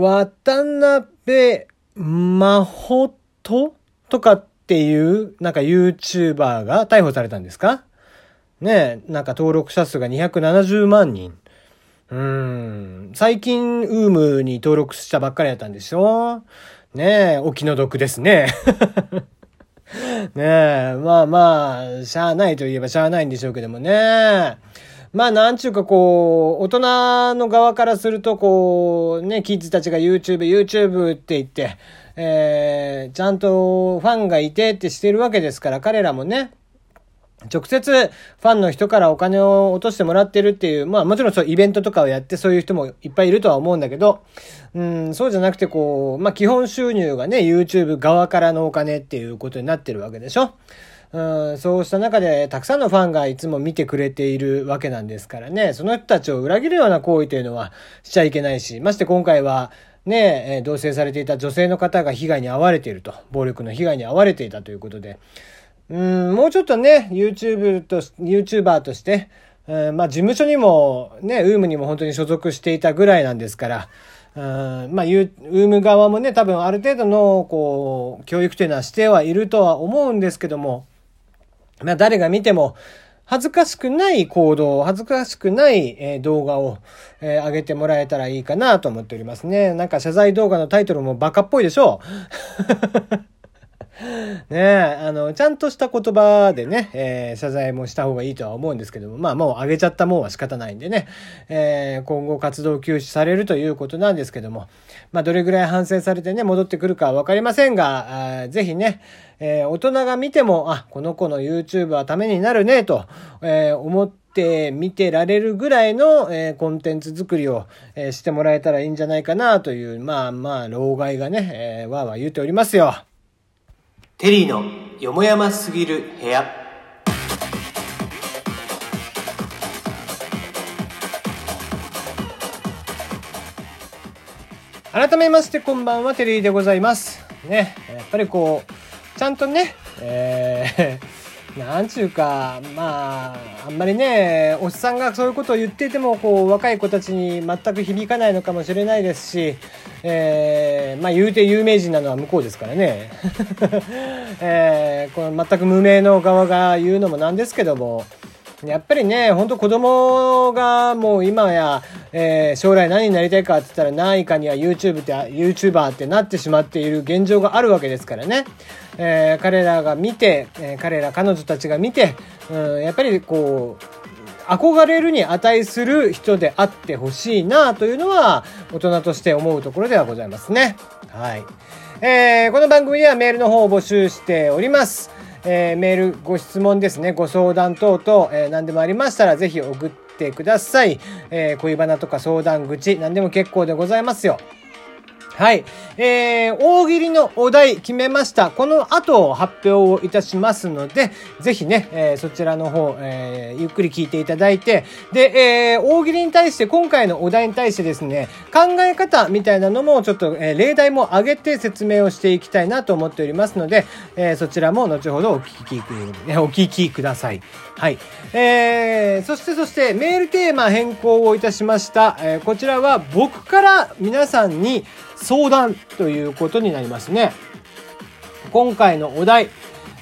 渡辺真帆ととかっていう、なんか YouTuber が逮捕されたんですか？ねえなんか登録者数が270万人。うん。最近、ウームに登録したばっかりだったんでしょ？ねえ、お気の毒ですね。ねえ、まあまあ、しゃあないといえばしゃあないんでしょうけどもね。まあなんちゅうかこう、大人の側からするとこう、ね、キッズたちが YouTube、YouTube って言って、えー、ちゃんとファンがいてってしてるわけですから、彼らもね、直接ファンの人からお金を落としてもらってるっていう、まあもちろんそうイベントとかをやってそういう人もいっぱいいるとは思うんだけど、うん、そうじゃなくてこう、まあ基本収入がね、YouTube 側からのお金っていうことになってるわけでしょ。うん、そうした中でたくさんのファンがいつも見てくれているわけなんですからね、その人たちを裏切るような行為というのはしちゃいけないし、まして今回はね、え同棲されていた女性の方が被害に遭われていると、暴力の被害に遭われていたということで、うん、もうちょっとね、YouTube と、YouTuber として、うん、まあ事務所にもね、ウームにも本当に所属していたぐらいなんですから、うんまあ、ウーム側もね、多分ある程度の、こう、教育というのはしてはいるとは思うんですけども、まあ、誰が見ても、恥ずかしくない行動、恥ずかしくない、え、動画を、え、上げてもらえたらいいかなと思っておりますね。なんか謝罪動画のタイトルもバカっぽいでしょうねえ、あの、ちゃんとした言葉でね、えー、謝罪もした方がいいとは思うんですけども、まあもう上げちゃったもんは仕方ないんでね、えー、今後活動休止されるということなんですけども、まあどれぐらい反省されてね、戻ってくるかはわかりませんが、ぜひね、えー、大人が見ても、あ、この子の YouTube はためになるね、と、えー、思って、て見てられるぐらいの、えー、コンテンツ作りを、えー、してもらえたらいいんじゃないかなという、まあまあ、老害がね、えー、わーわー言っておりますよ。テリーのよもやますぎる部屋。改めましてこんばんはテリーでございます。ねやっぱりこうちゃんとねえーなんちゅうか、まあ、あんまりね、おっさんがそういうことを言っていても、こう、若い子たちに全く響かないのかもしれないですし、えー、まあ、言うて有名人なのは向こうですからね。えー、この全く無名の側が言うのもなんですけども、やっぱりね、ほんと子供がもう今や、えー、将来何になりたいかって言ったら何位かには YouTube って、YouTuber ってなってしまっている現状があるわけですからね。えー、彼らが見て、えー、彼ら彼女たちが見て、うん、やっぱりこう、憧れるに値する人であってほしいなというのは大人として思うところではございますね。はい。えー、この番組ではメールの方を募集しております。えー、メールご質問ですね、ご相談等々、えー、何でもありましたらぜひ送っててください。えー、恋バナとか相談口、何でも結構でございますよ。はい。えー、大喜利のお題決めました。この後発表をいたしますので、ぜひね、えー、そちらの方、えー、ゆっくり聞いていただいて、で、えー、大喜利に対して、今回のお題に対してですね、考え方みたいなのもちょっと、えー、例題も挙げて説明をしていきたいなと思っておりますので、えー、そちらも後ほどお聞き、お聞きください。はい。えー、そしてそしてメールテーマ変更をいたしました。えー、こちらは僕から皆さんに相談ということになりますね。今回のお題、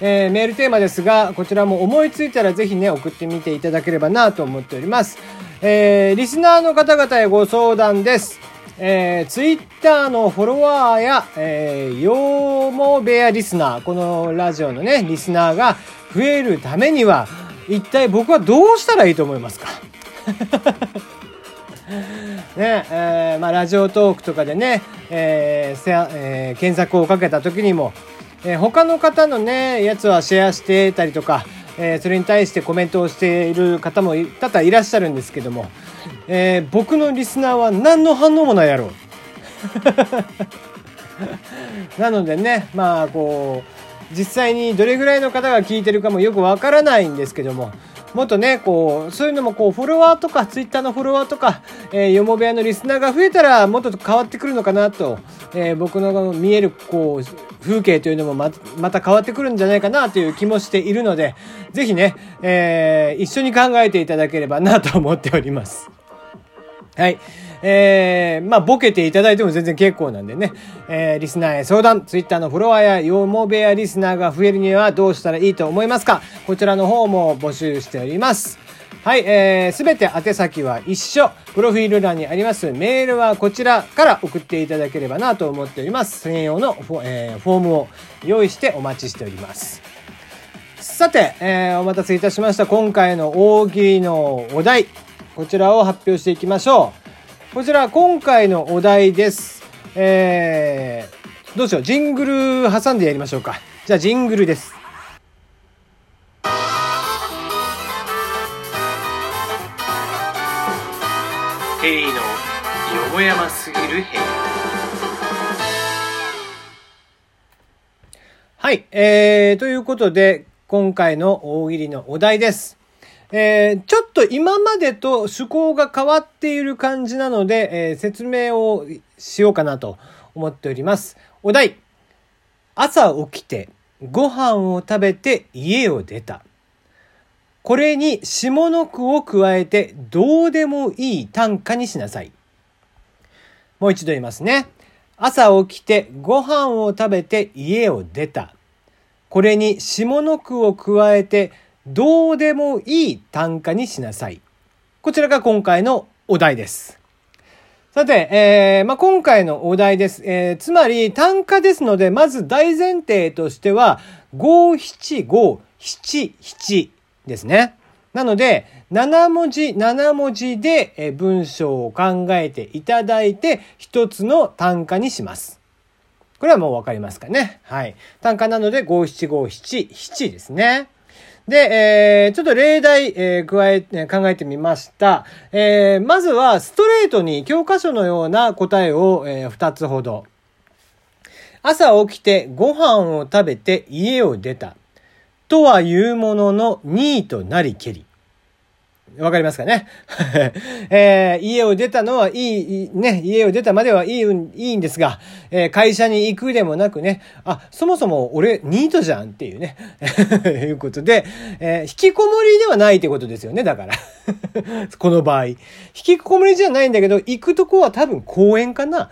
えー、メールテーマですが、こちらも思いついたらぜひね、送ってみていただければなと思っております。えー、リスナーの方々へご相談です。えー、ツイッターのフォロワーや、えー、よも部屋リスナー、このラジオのね、リスナーが増えるためには、一体僕はどうしたらいいと思いますか？ねえー、まあ、ラジオトークとかでね、えーえー、検索をかけた時にも、えー、他の方のね、やつはシェアしてたりとか、えー、それに対してコメントをしている方も多々いらっしゃるんですけども、えー、僕のリスナーは何の反応もないやろう。なのでね、まあこう、実際にどれぐらいの方が聞いてるかもよくわからないんですけども、もっとね、こう、そういうのもこう、フォロワーとか、ツイッターのフォロワーとか、えー、よも部屋のリスナーが増えたら、もっと変わってくるのかなと、えー、僕の見える、こう、風景というのもま、また変わってくるんじゃないかなという気もしているので、ぜひね、えー、一緒に考えていただければなと思っております。はい。えー、まあ、ボケていただいても全然結構なんでね、えー、リスナーへ相談、ツイッターのフォロワーやヨモベアリスナーが増えるにはどうしたらいいと思いますかこちらの方も募集しております。はい、えー、すべて宛先は一緒。プロフィール欄にありますメールはこちらから送っていただければなと思っております。専用のフォ,、えー、フォームを用意してお待ちしております。さて、えー、お待たせいたしました。今回の大喜利のお題。こちらを発表していきましょう。こちら、今回のお題です。えー、どうしよう。ジングル挟んでやりましょうか。じゃあ、ジングルです。テリーのよもやますぎる部屋はい、えー、ということで今回の大喜利のお題です。えー、ちょっと今までと趣向が変わっている感じなので、えー、説明をしようかなと思っております。お題。朝起きてご飯を食べて家を出た。これに下の句を加えてどうでもいい短歌にしなさい。もう一度言いますね。朝起きてご飯を食べて家を出た。これに下の句を加えてどうでもいい短歌にしなさい。こちらが今回のお題です。さて、えー、まあ、今回のお題です。えー、つまり単価ですので、まず大前提としては、五七五七七ですね。なので、7文字、7文字で文章を考えていただいて、一つの単価にします。これはもうわかりますかね。はい。単価なので、五七五七七ですね。で、えー、ちょっと例題、えー、加え、考えてみました。えー、まずは、ストレートに教科書のような答えを、えー、2つほど。朝起きてご飯を食べて家を出た。とは言うもののニーとなりけり。わかりますかね？えー、家を出たのはいい、ね、家を出たまではいい、いいんですが、えー、会社に行くでもなくね、あ、そもそも俺ニートじゃんっていうね、いうことで、えー、引きこもりではないってことですよね、だから この場合。引きこもりじゃないんだけど、行くとこは多分公園かな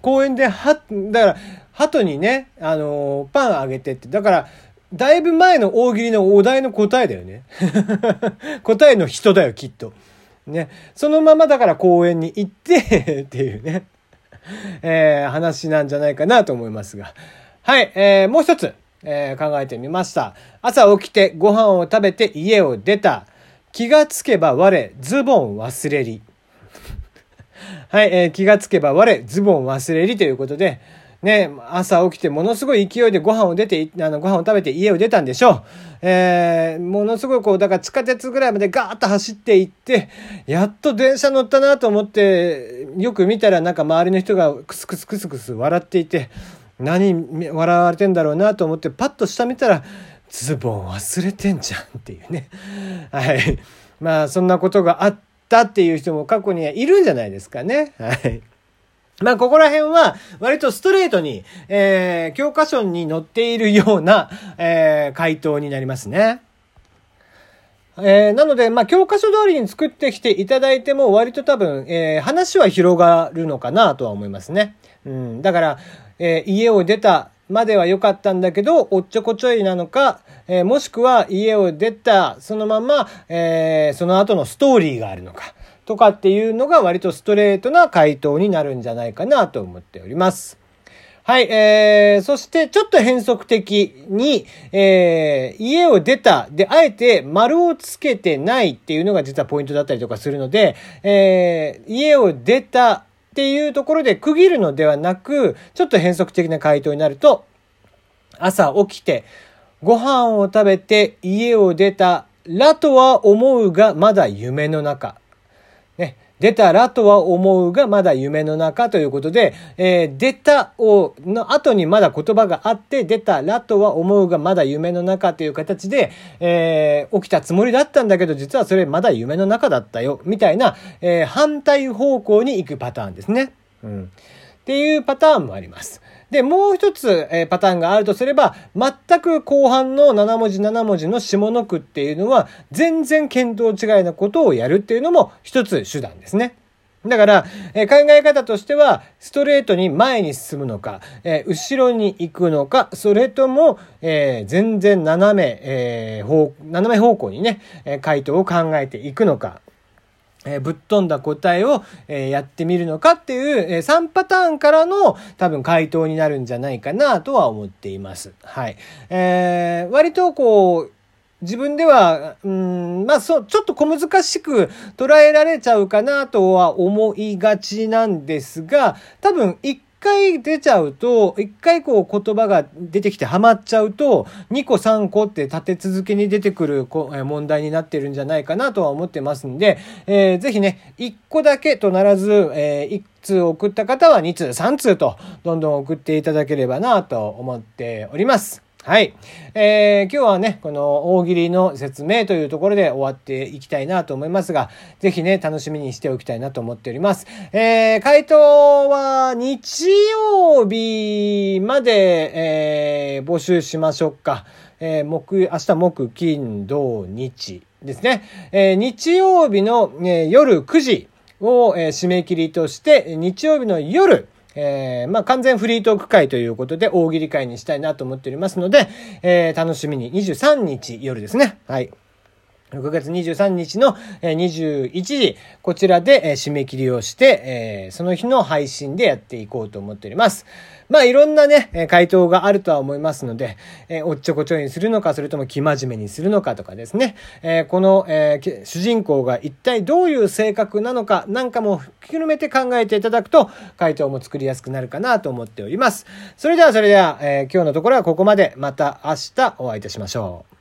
公園で、は、だから、鳩にね、あのー、パンあげてって。だから、だいぶ前の大喜利のお題の答えだよね。答えの人だよ、きっと。ね。そのままだから公園に行って っていうね、えー、話なんじゃないかなと思いますが。はい、えー、もう一つ、えー、考えてみました。朝起きてご飯を食べて家を出た。気がつけば我、ズボン忘れり。はい、えー、気がつけば我、ズボン忘れりということで、ね、朝起きてものすごい勢いでご飯を出て、あの、ご飯を食べて家を出たんでしょう。えー、ものすごいこう、だから地下鉄ぐらいまでガーッと走って行って、やっと電車乗ったなと思って、よく見たらなんか周りの人がクスクスクスクス笑っていて、何笑われてんだろうなと思ってパッと下見たら、ズボン忘れてんじゃんっていうね。はい。まあ、そんなことがあったっていう人も過去にはいるんじゃないですかね。はい。まあ、ここら辺は、割とストレートに、えー、教科書に載っているような、えー、回答になりますね。えー、なので、まあ、教科書通りに作ってきていただいても、割と多分、えー、話は広がるのかなとは思いますね。うん。だから、えー、家を出たまでは良かったんだけど、おっちょこちょいなのか、えー、もしくは家を出た、そのまま、えー、その後のストーリーがあるのか。とかっていうのが割とストレートな回答になるんじゃないかなと思っております。はい、えー、そしてちょっと変則的に、えー、家を出たで、あえて丸をつけてないっていうのが実はポイントだったりとかするので、えー、家を出たっていうところで区切るのではなく、ちょっと変則的な回答になると、朝起きて、ご飯を食べて家を出たらとは思うがまだ夢の中。出たらとは思うがまだ夢の中ということで、えー、出たを、の後にまだ言葉があって、出たらとは思うがまだ夢の中という形で、えー、起きたつもりだったんだけど、実はそれまだ夢の中だったよ、みたいな、えー、反対方向に行くパターンですね。うん。っていうパターンもあります。で、もう一つ、えー、パターンがあるとすれば、全く後半の7文字7文字の下の句っていうのは、全然見当違いなことをやるっていうのも一つ手段ですね。だから、えー、考え方としては、ストレートに前に進むのか、えー、後ろに行くのか、それとも、えー、全然斜め、えー、斜め方向にね、え回答を考えていくのか。え、ぶっ飛んだ答えを、え、やってみるのかっていう、え、3パターンからの多分回答になるんじゃないかなとは思っています。はい。えー、割とこう、自分では、うん、まあそう、ちょっと小難しく捉えられちゃうかなとは思いがちなんですが、多分一回出ちゃうと、一回こう言葉が出てきてハマっちゃうと、2個3個って立て続けに出てくる問題になってるんじゃないかなとは思ってますんで、えー、ぜひね、1個だけとならず、えー、1通送った方は2通、3通と、どんどん送っていただければなと思っております。はい。えー、今日はね、この大喜利の説明というところで終わっていきたいなと思いますが、ぜひね、楽しみにしておきたいなと思っております。えー、回答は日曜日まで、えー、募集しましょうか。えー、木、明日木、金、土、日ですね。えー、日曜日の、え、夜9時を、えー、締め切りとして、日曜日の夜、えー、まあ、完全フリートーク会ということで、大喜利会にしたいなと思っておりますので、えー、楽しみに23日夜ですね。はい。6月23日の21時、こちらで締め切りをして、その日の配信でやっていこうと思っております。まあいろんなね、回答があるとは思いますので、おっちょこちょいにするのか、それとも生真面目にするのかとかですね、この主人公が一体どういう性格なのかなんかも含めて考えていただくと、回答も作りやすくなるかなと思っております。それではそれでは、今日のところはここまで。また明日お会いいたしましょう。